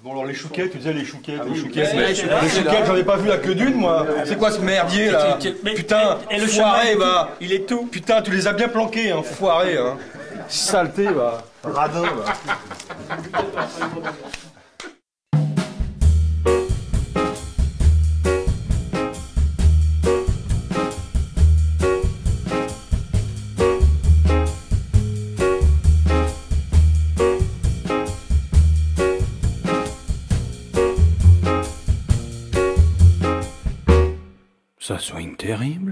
Bon alors les chouquettes, tu disais les chouquettes, les oui, chouquettes, les chouquettes j'en ai pas vu la queue d'une moi. C'est quoi ce merdier là Putain, et le foiré chemin, va. il est tout. Putain, tu les as bien planqués, hein, foiré, hein. Saleté va. Radin va. Terrible.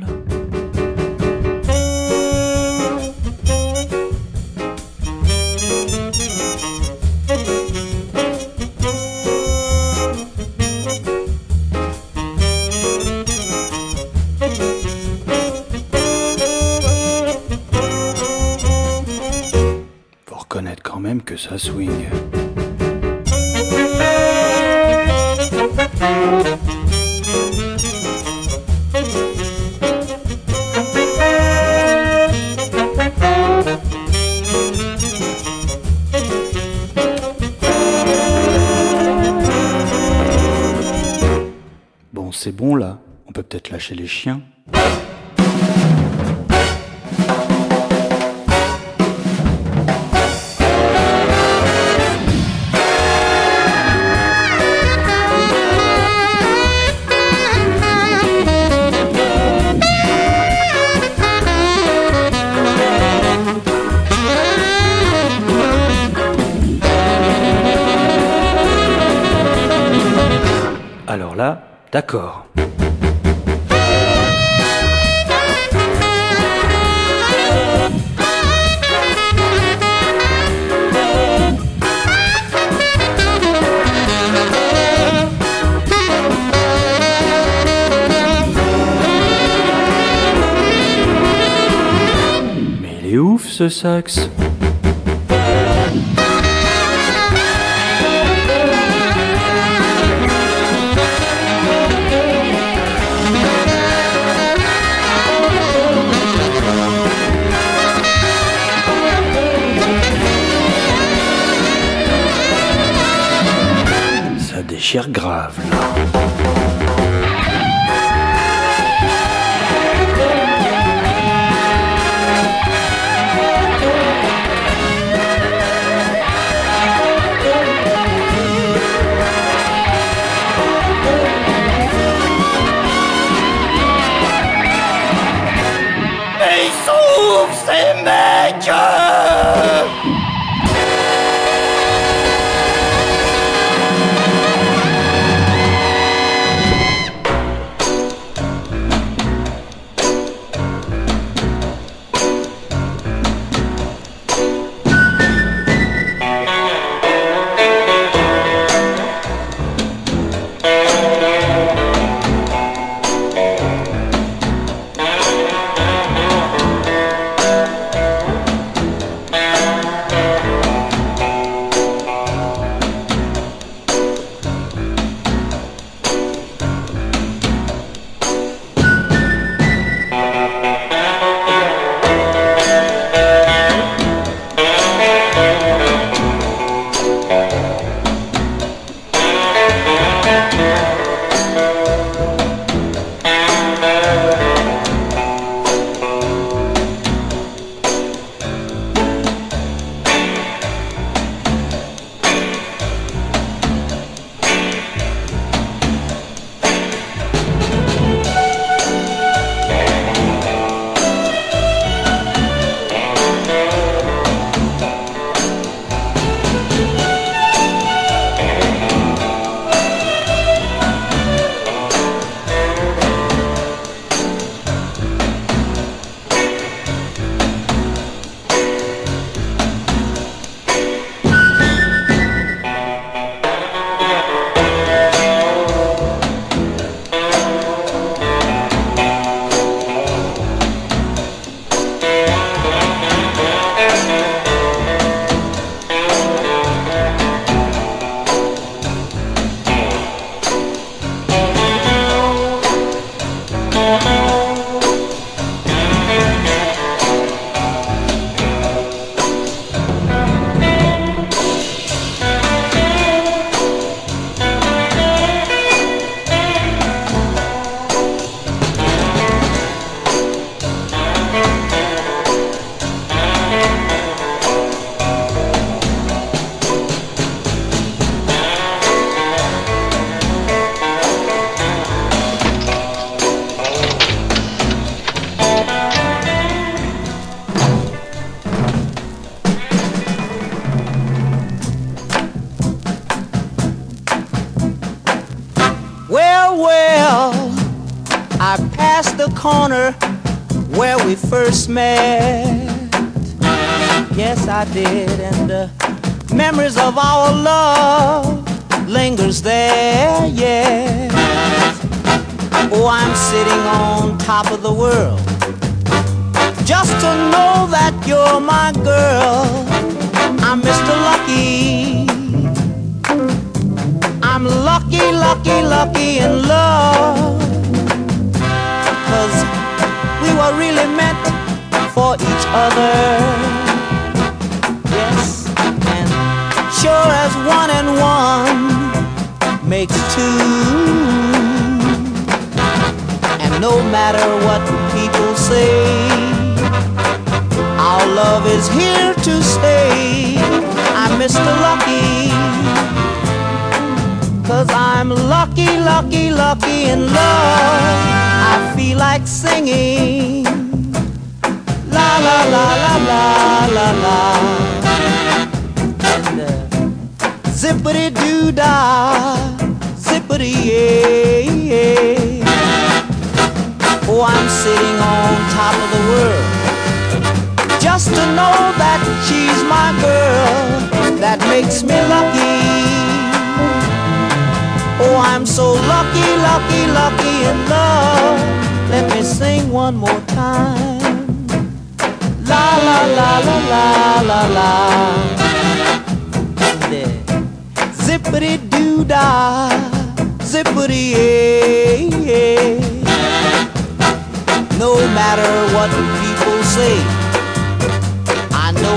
Sax. Ça déchire grave.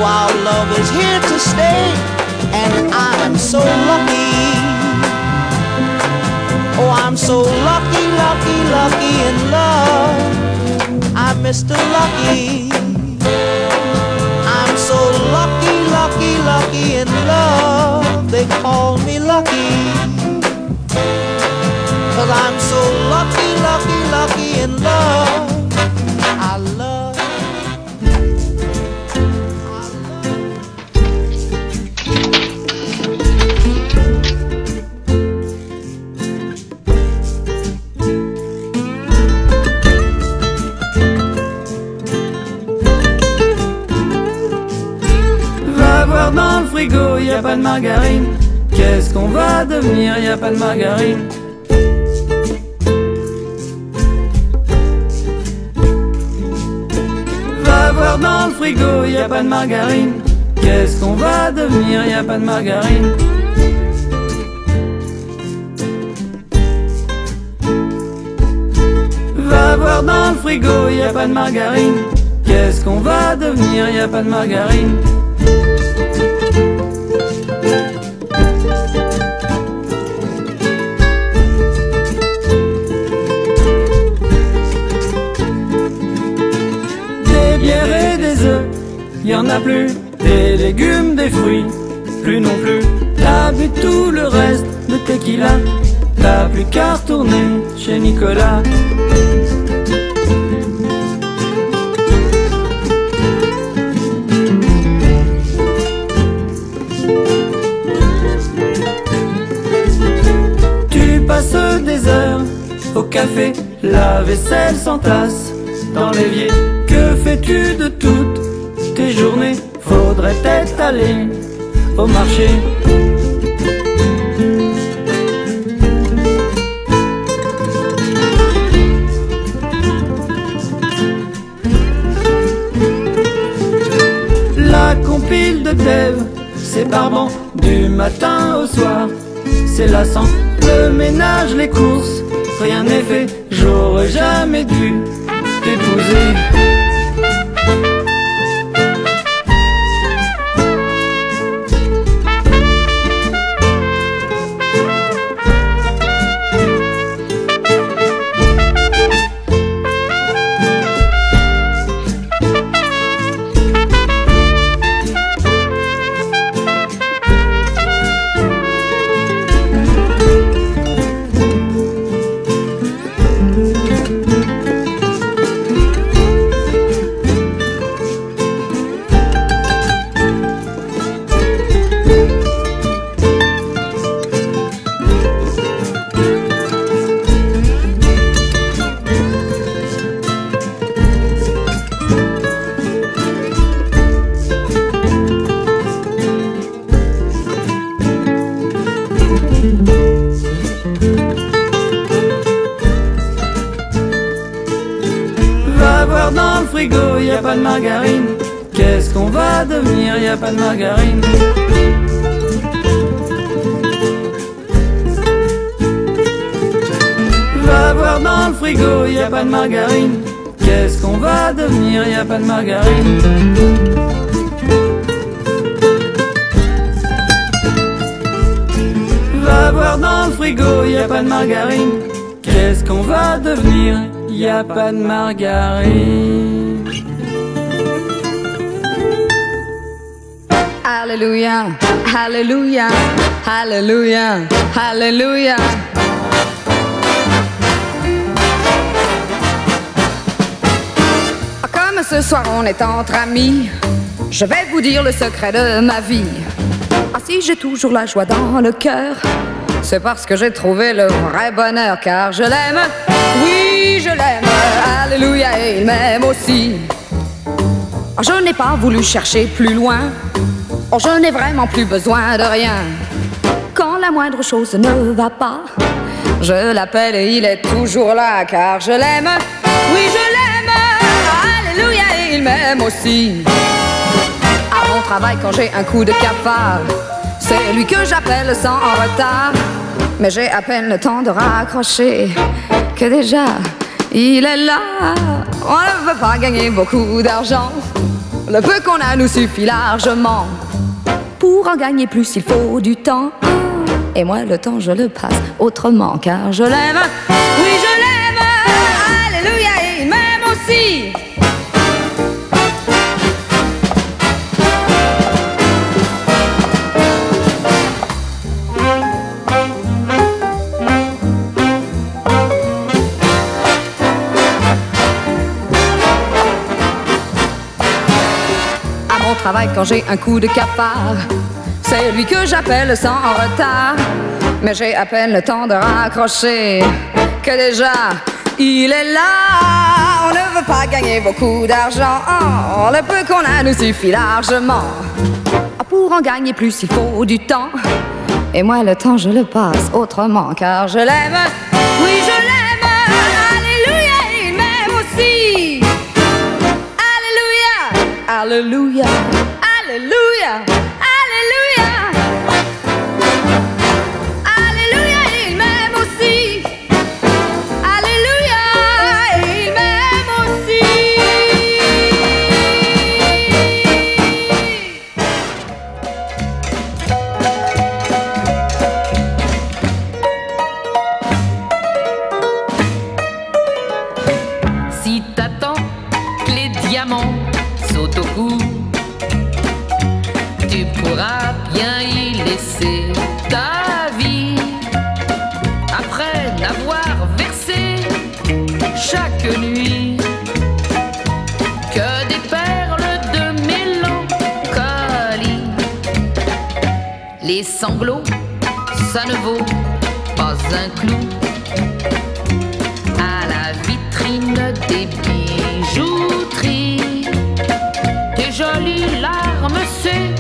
Our love is here to stay, and I'm so lucky. Oh, I'm so lucky, lucky, lucky in love. I'm Mr. Lucky. I'm so lucky, lucky, lucky in love. They call me lucky. Cause I'm so lucky, lucky, lucky in love. Frigo, y a pas de margarine. Qu'est-ce qu'on va devenir, y a pas de margarine. Va voir dans le frigo, y a pas de margarine. Qu'est-ce qu'on va devenir, y a pas de margarine. Va voir dans le frigo, y a pas de margarine. Qu'est-ce qu'on va devenir, y a pas de margarine. Y en a plus. Des légumes, des fruits, plus non plus. T'as bu tout le reste de tequila. T'as plus qu'à retourner chez Nicolas. Tu passes des heures au café, la vaisselle s'entasse dans l'évier. Que fais-tu de toutes tes journées Faudrait peut-être aller au marché. La compile de Dev, c'est barbant du matin au soir. C'est lassant, le ménage, les courses, rien n'est fait. J'aurais jamais dû t'épouser. Alléluia. Comme ce soir on est entre amis, je vais vous dire le secret de ma vie. Ah si j'ai toujours la joie dans le cœur, c'est parce que j'ai trouvé le vrai bonheur, car je l'aime, oui je l'aime, Alléluia, et il m'aime aussi. Ah, je n'ai pas voulu chercher plus loin, Oh, je n'ai vraiment plus besoin de rien. La moindre chose ne va pas, je l'appelle et il est toujours là car je l'aime. Oui, je l'aime. Alléluia, et il m'aime aussi. À mon travail, quand j'ai un coup de cafard, c'est lui que j'appelle sans retard. Mais j'ai à peine le temps de raccrocher que déjà il est là. On ne veut pas gagner beaucoup d'argent. Le peu qu'on a nous suffit largement. Pour en gagner plus, il faut du temps. Et moi, le temps, je le passe autrement, car je l'aime. Oui, je l'aime. Alléluia, et il m'aime aussi. À mon travail, quand j'ai un coup de cafard, c'est lui que j'appelle sans retard. Mais j'ai à peine le temps de raccrocher que déjà il est là. On ne veut pas gagner beaucoup d'argent. Oh, le peu qu'on a nous suffit largement. Ah, Pour en gagner plus, il faut du temps. Et moi, le temps, je le passe autrement, car je l'aime. Oui, je l'aime. Alléluia, il m'aime aussi. Alléluia, Alléluia, Alléluia, Alléluia. Sanglots, ça ne vaut pas un clou à la vitrine des bijouteries. Tes jolies larmes, c'est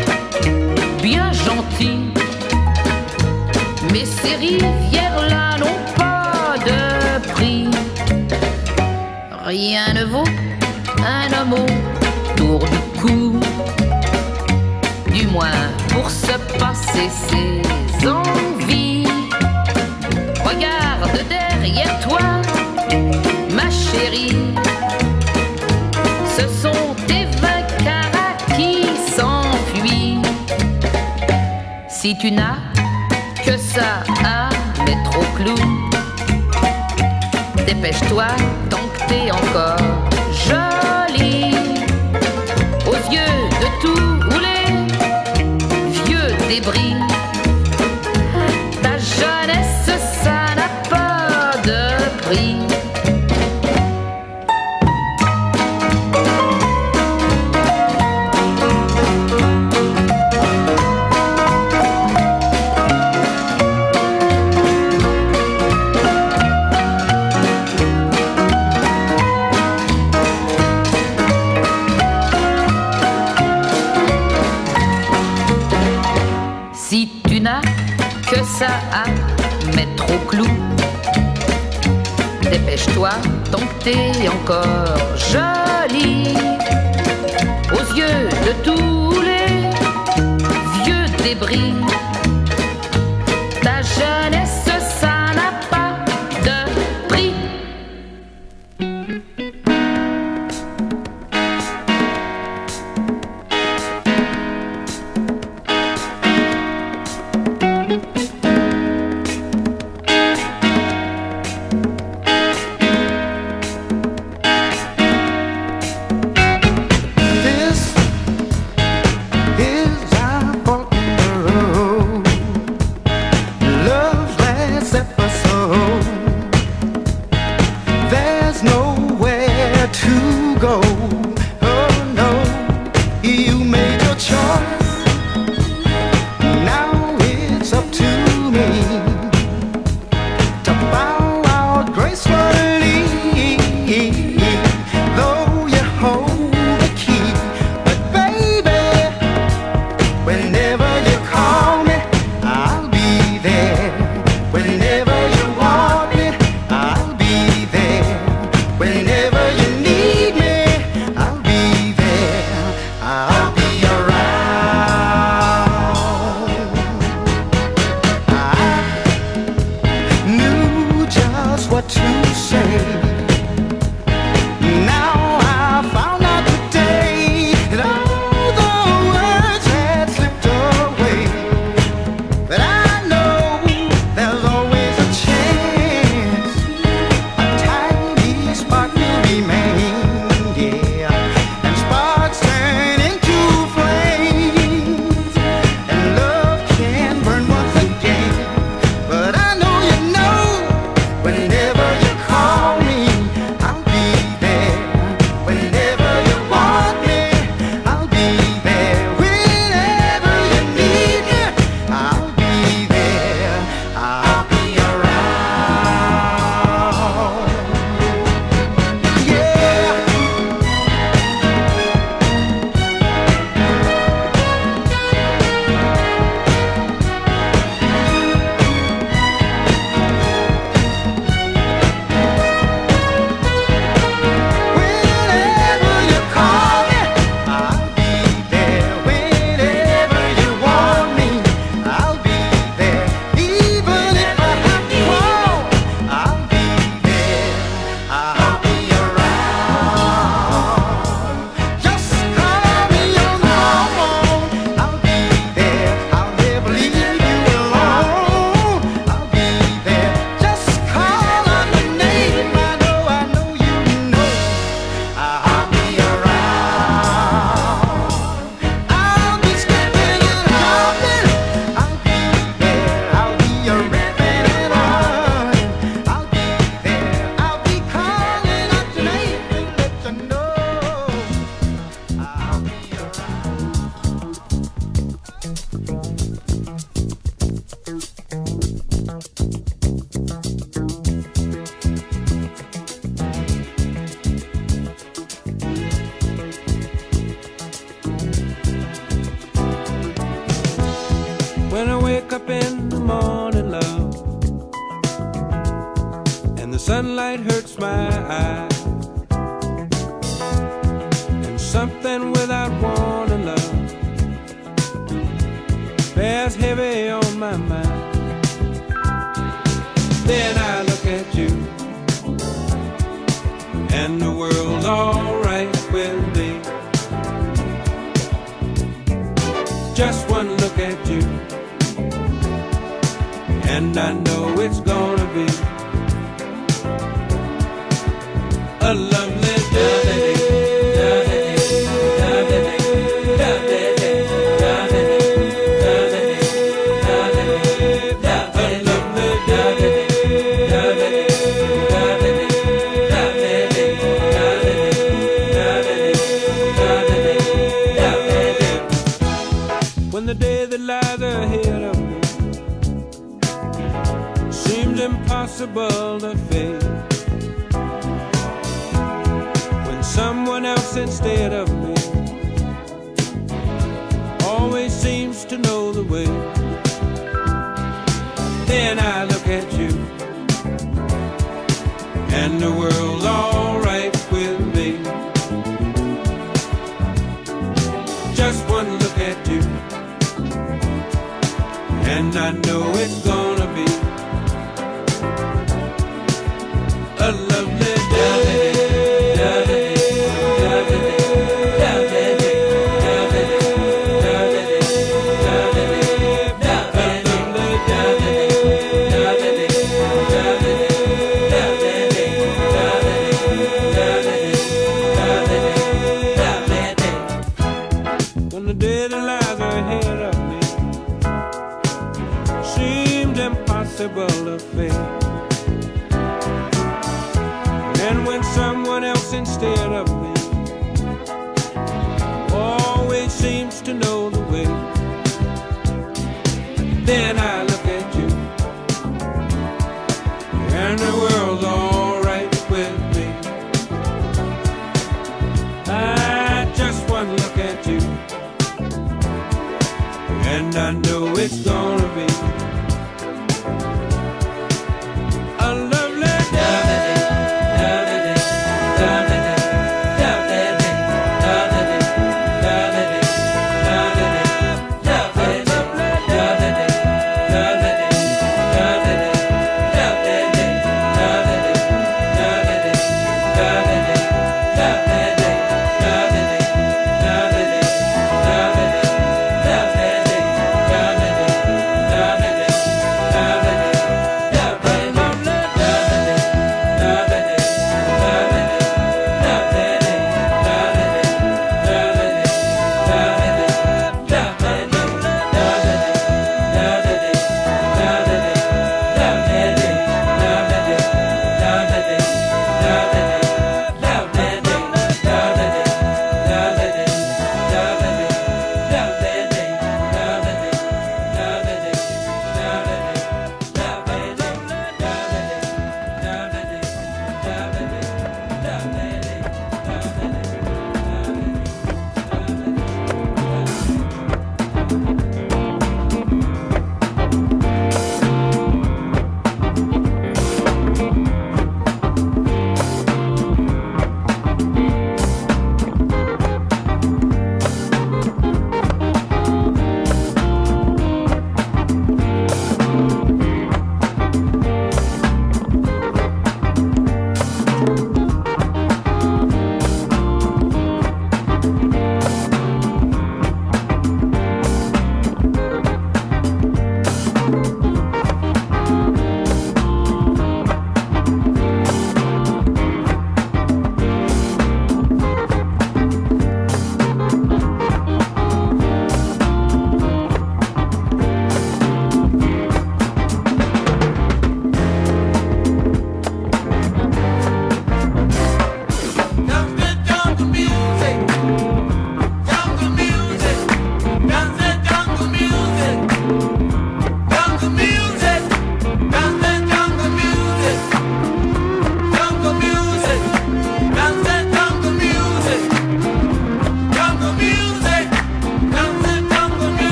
bien gentil. Mais ces rivières-là n'ont pas de prix. Rien ne vaut passer ses envies. Regarde derrière toi, ma chérie. Ce sont tes vacarats qui s'enfuient. Si tu n'as que ça à mettre au clou, dépêche-toi tant que t'es encore Then I look at you, and the world's alright with me. Just one look at you, and I know it's gonna be.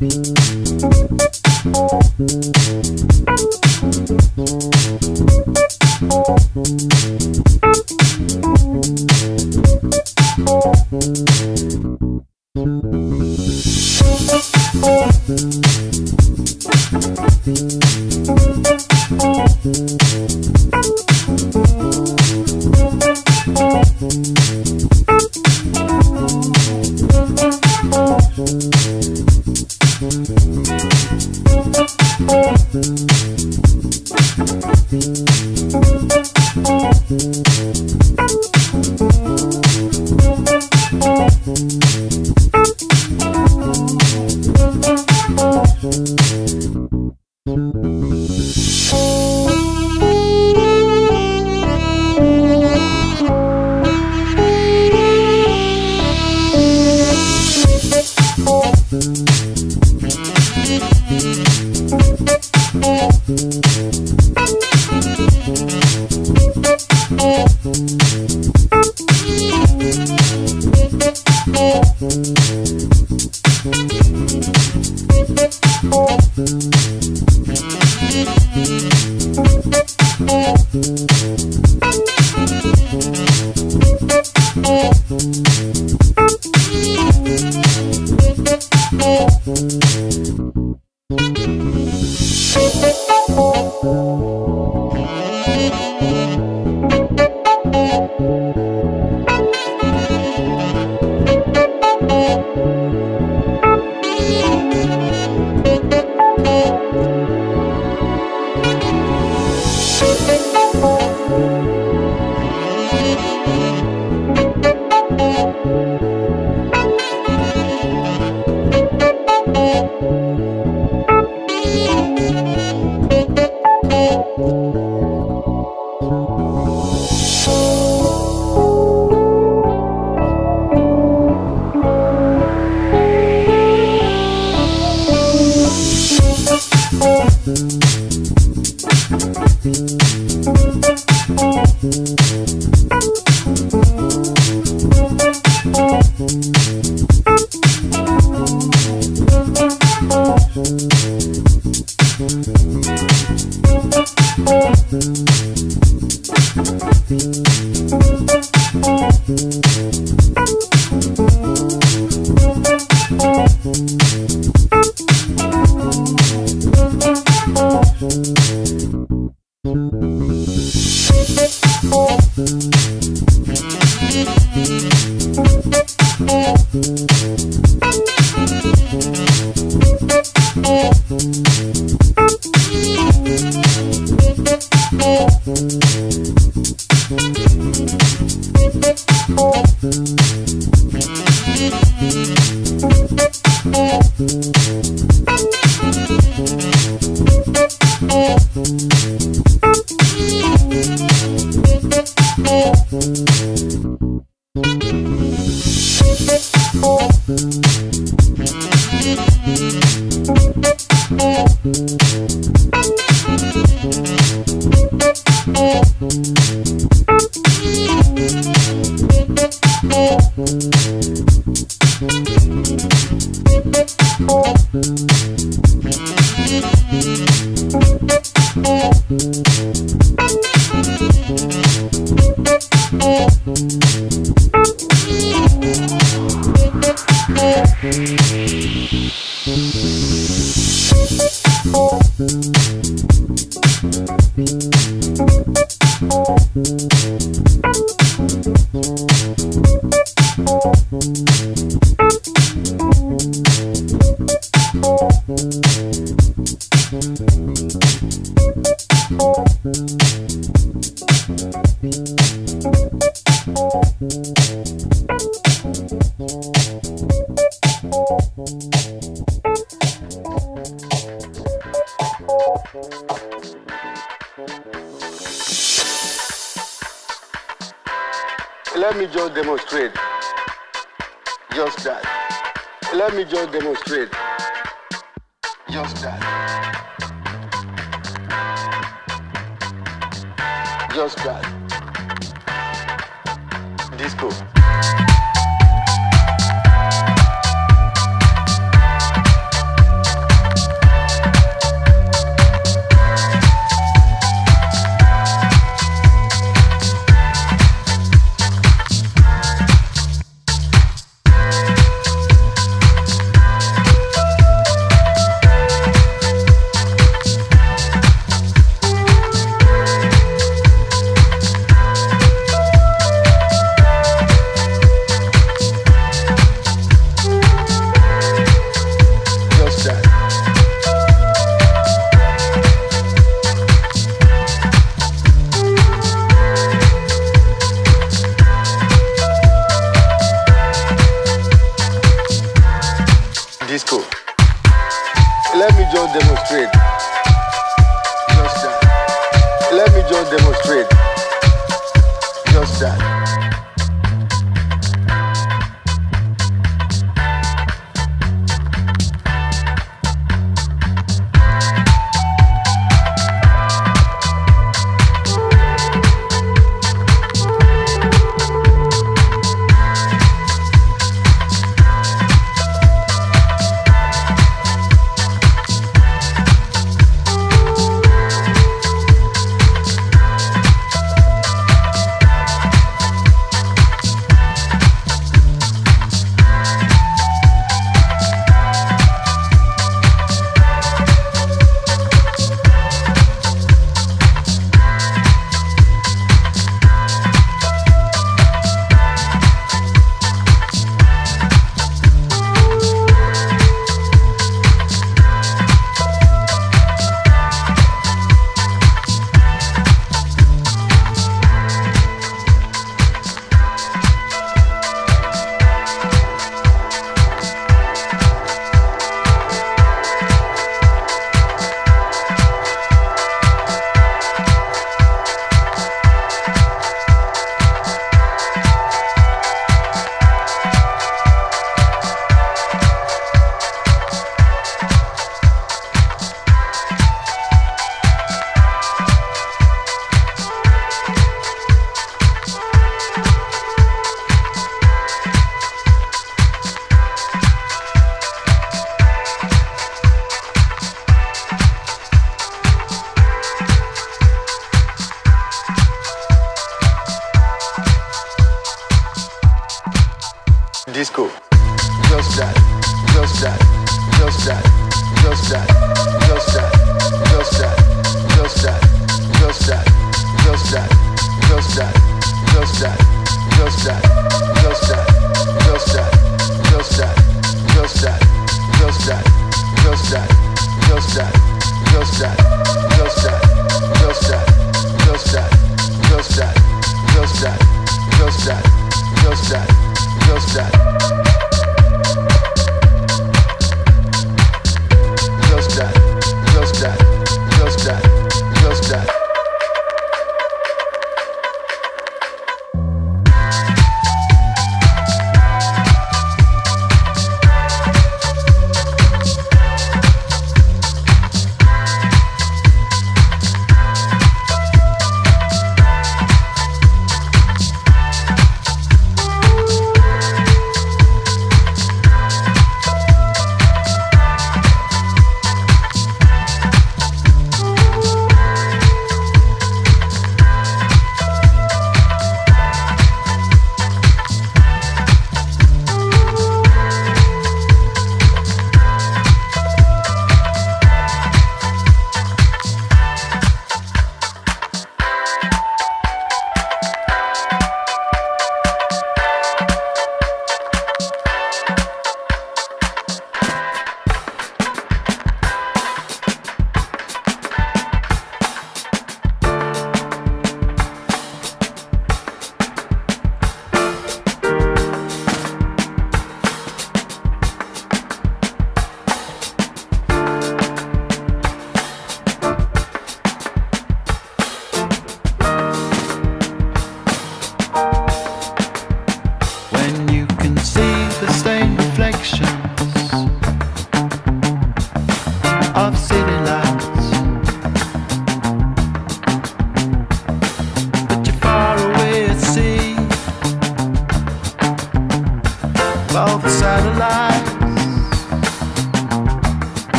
Thank you.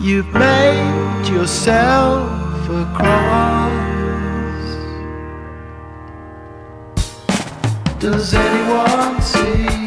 You've made yourself a cross. Does anyone see?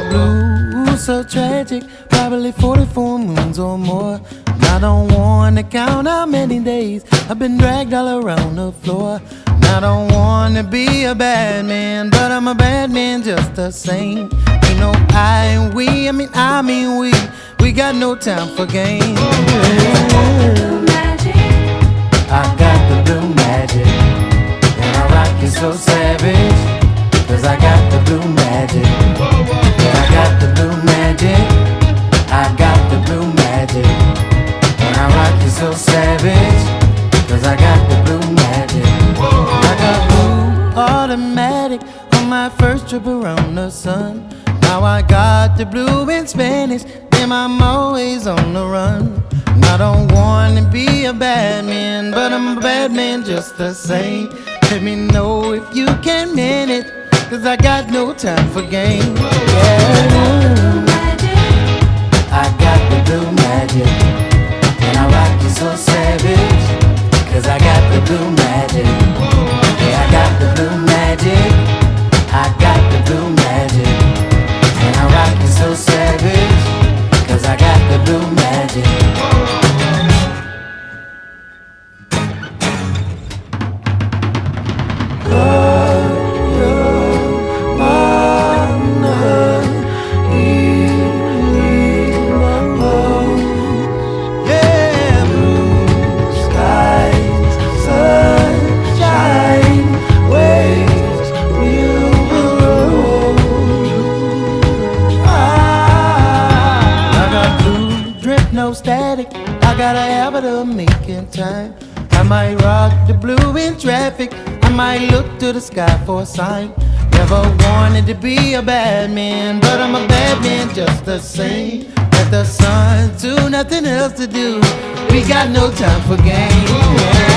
Got blues so tragic, probably 44 moons or more. I don't wanna count how many days I've been dragged all around the floor. I don't wanna be a bad man, but I'm a bad man just the same. Ain't no I and we, I mean I mean we, we got no time for games. I got the blue magic, and I rock it so savage, cause I got the blue magic. The blue magic, I got the blue magic, and I rock it so savage, cause I got the blue magic. I got blue automatic on my first trip around the sun. Now I got the blue in Spanish, then I'm always on the run. I don't wanna be a bad man, but I'm a bad man just the same. Let me know if you can manage, cause I got no time for games. Yeah. I got the blue magic, and I rock you so savage, cause I got the blue magic. Yeah, I got the blue magic, I got the blue magic, and I rock you so savage, cause I got the blue magic. Got a habit of making time. I might rock the blue in traffic. I might look to the sky for a sign. Never wanted to be a bad man, but I'm a bad man just the same. At the sun, too, nothing else to do. We got no time for games.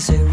I'm spilling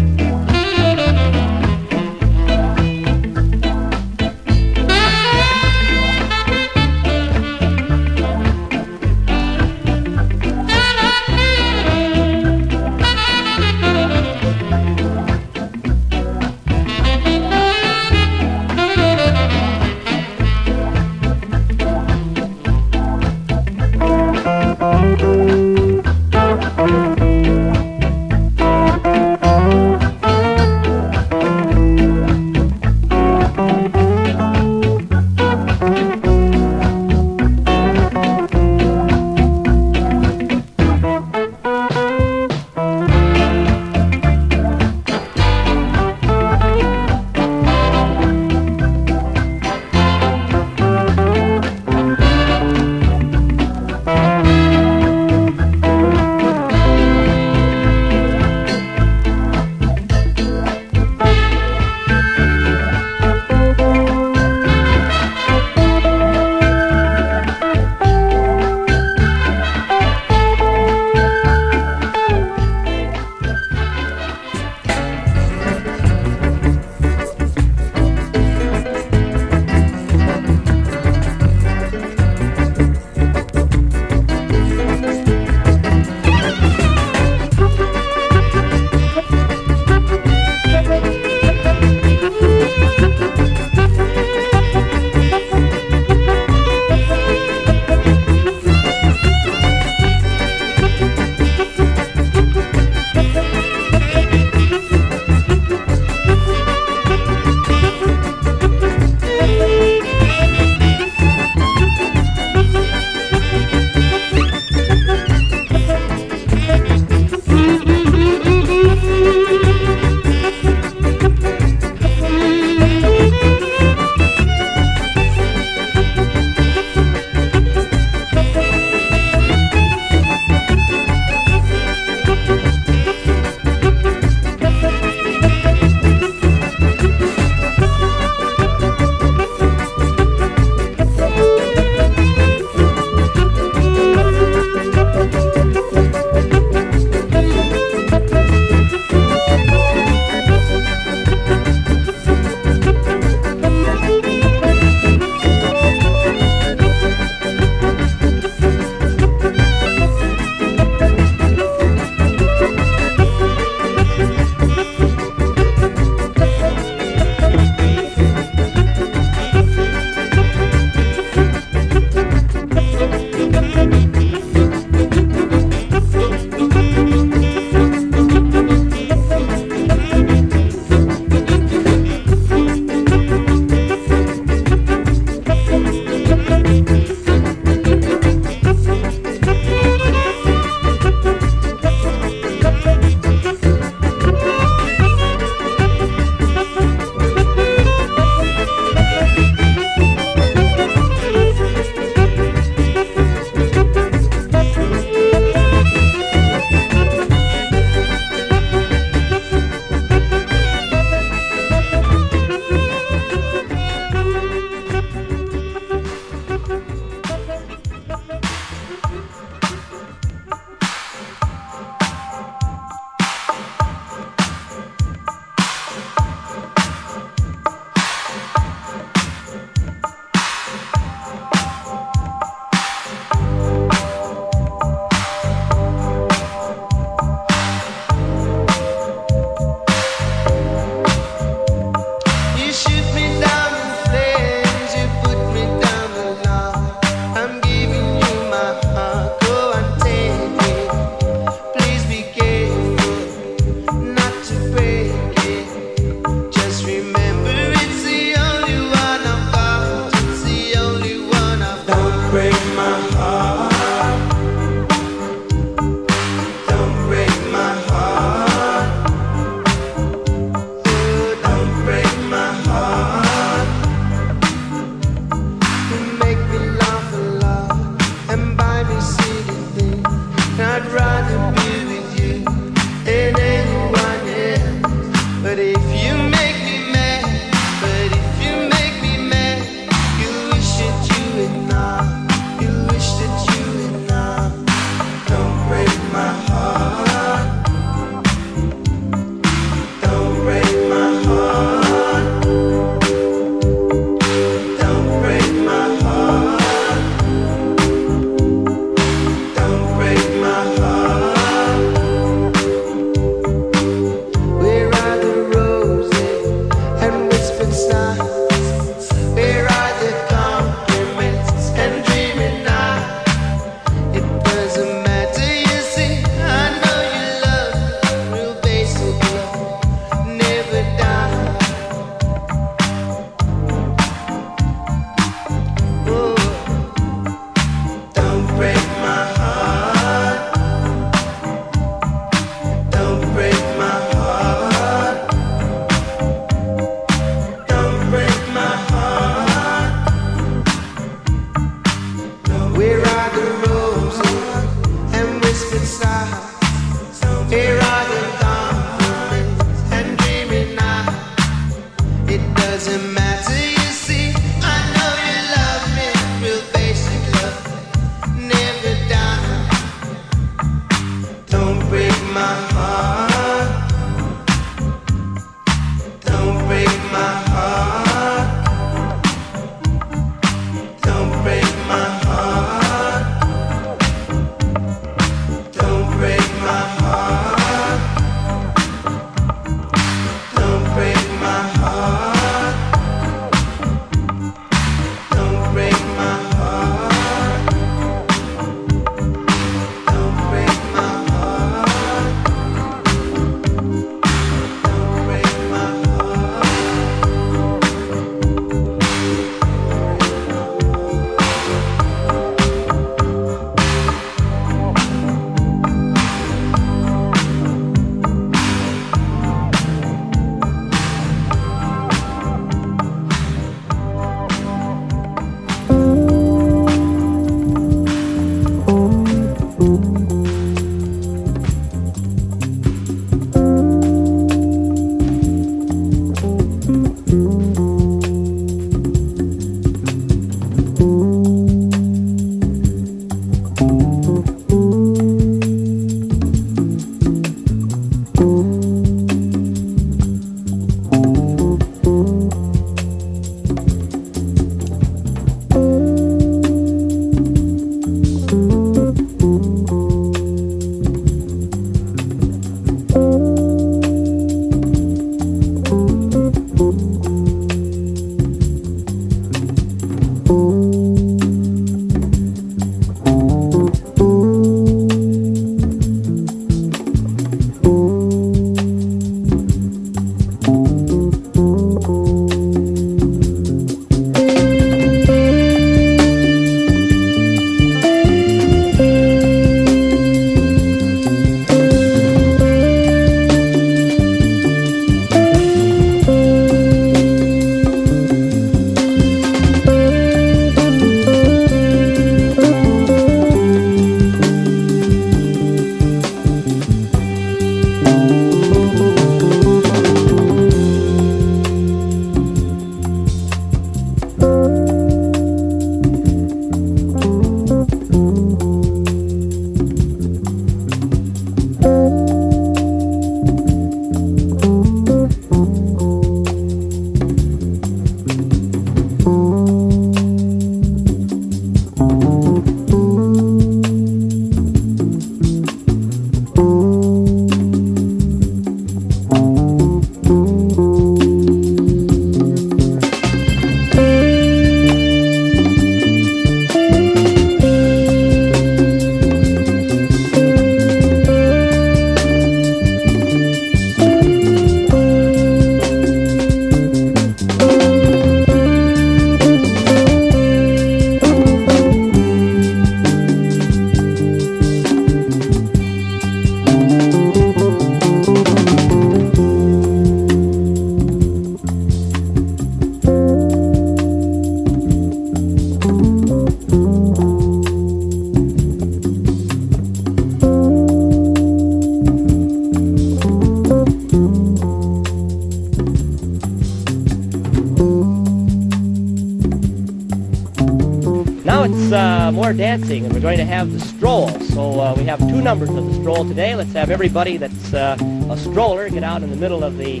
dancing, and we're going to have the stroll. So uh, we have two numbers of the stroll today. Let's have everybody that's uh, a stroller get out in the middle of the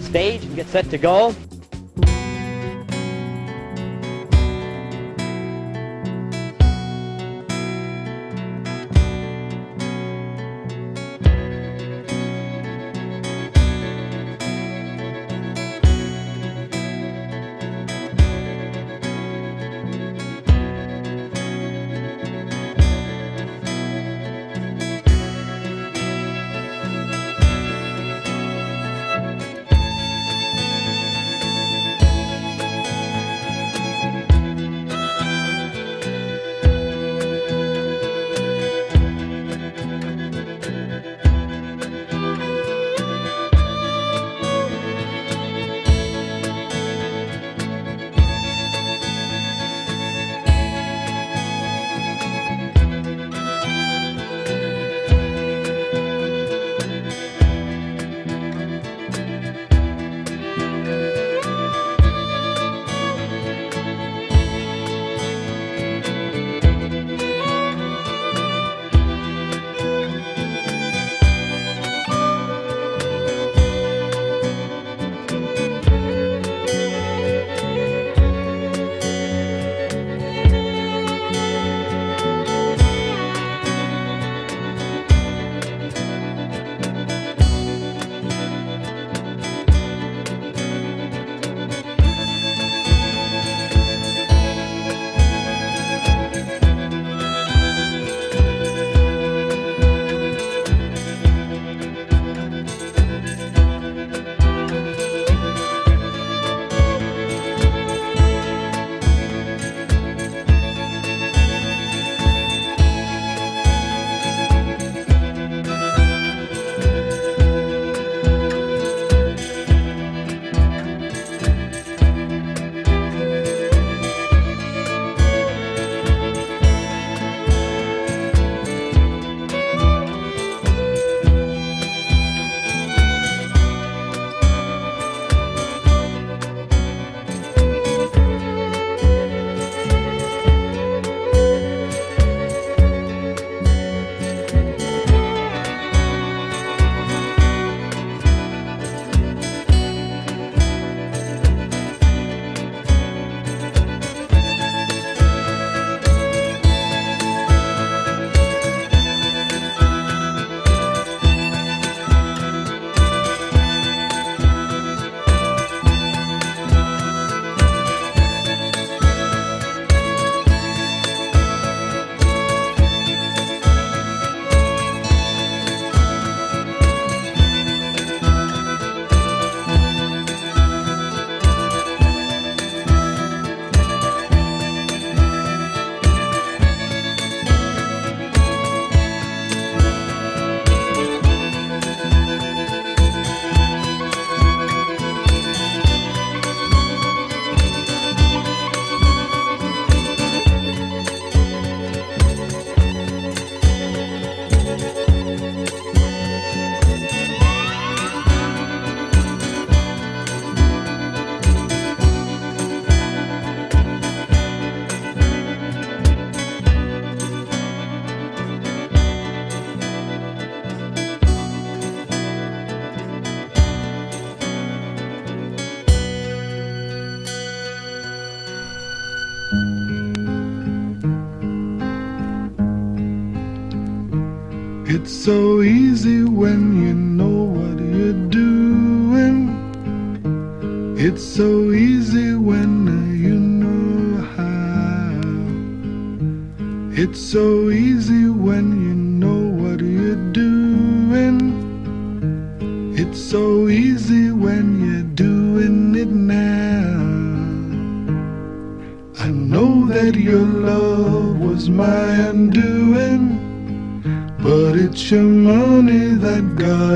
stage and get set to go.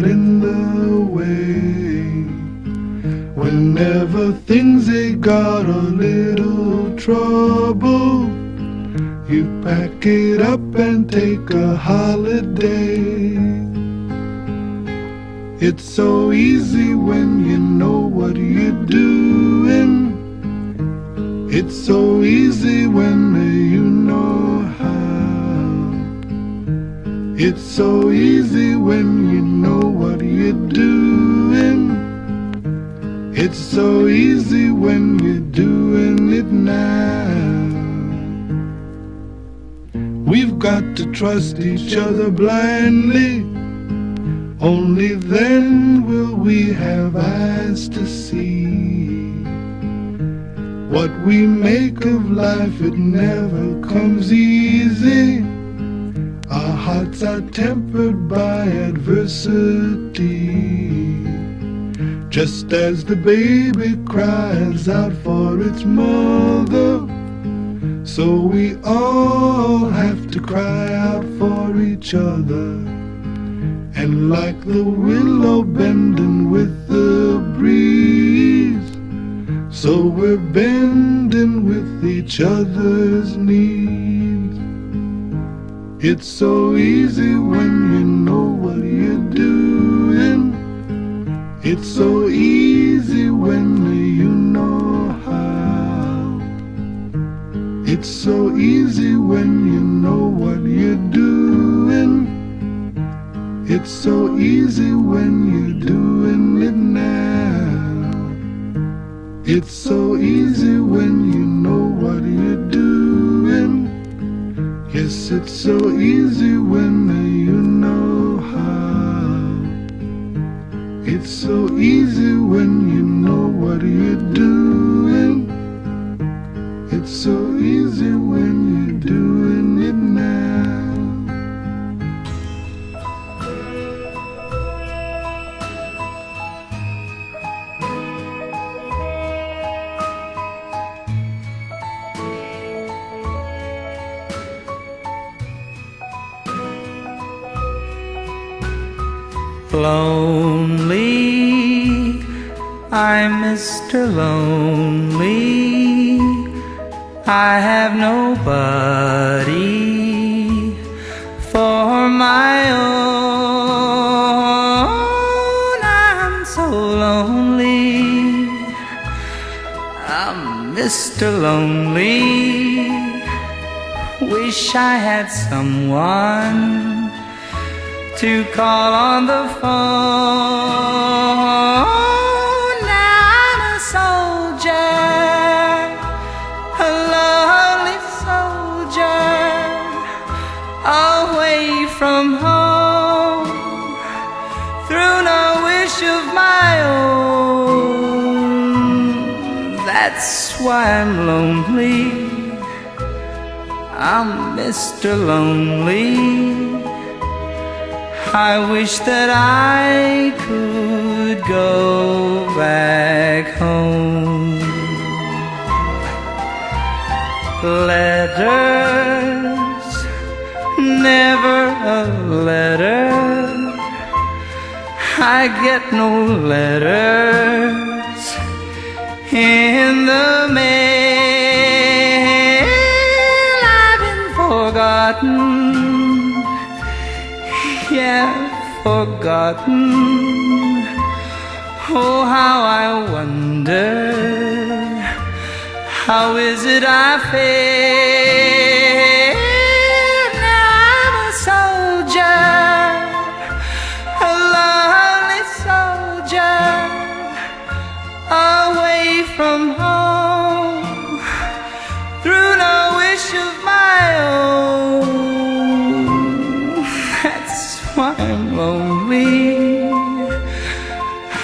Got in the way. Whenever things they got a little trouble, you pack it up and take a holiday. It's so easy when you know what you're doing. It's so easy when you It's so easy when you know what you're doing. It's so easy when you're doing it now. We've got to trust each other blindly. Only then will we have eyes to see. What we make of life, it never comes easy. Our hearts are tempered by adversity. Just as the baby cries out for its mother, so we all have to cry out for each other. And like the willow bending with the breeze, so we're bending with each other's needs. It's so easy when you know what you're doing. It's so easy when you know how. It's so easy when you know what you're doing. It's so easy when you're doing it now. It's so easy when you know what you're doing. Yes, it's so easy when you know how. It's so easy when you know what you're doing. It's so easy when you're doing it now. Lonely, I'm Mr. Lonely. I have nobody for my own. I'm so lonely. I'm Mr. Lonely. Wish I had someone to call on the phone. Now I'm a soldier, a lonely soldier, away from home, through no wish of my own. That's why I'm lonely. I'm Mr. Lonely. I wish that I could go back home. Letters, never a letter. I get no letters in the mail. I've been forgotten yeah, forgotten. Oh, how I wonder, how is it I feel?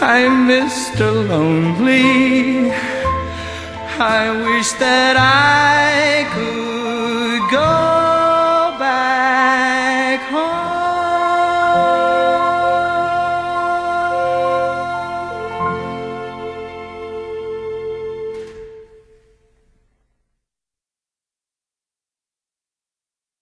I'm Mr. Lonely. I wish that I could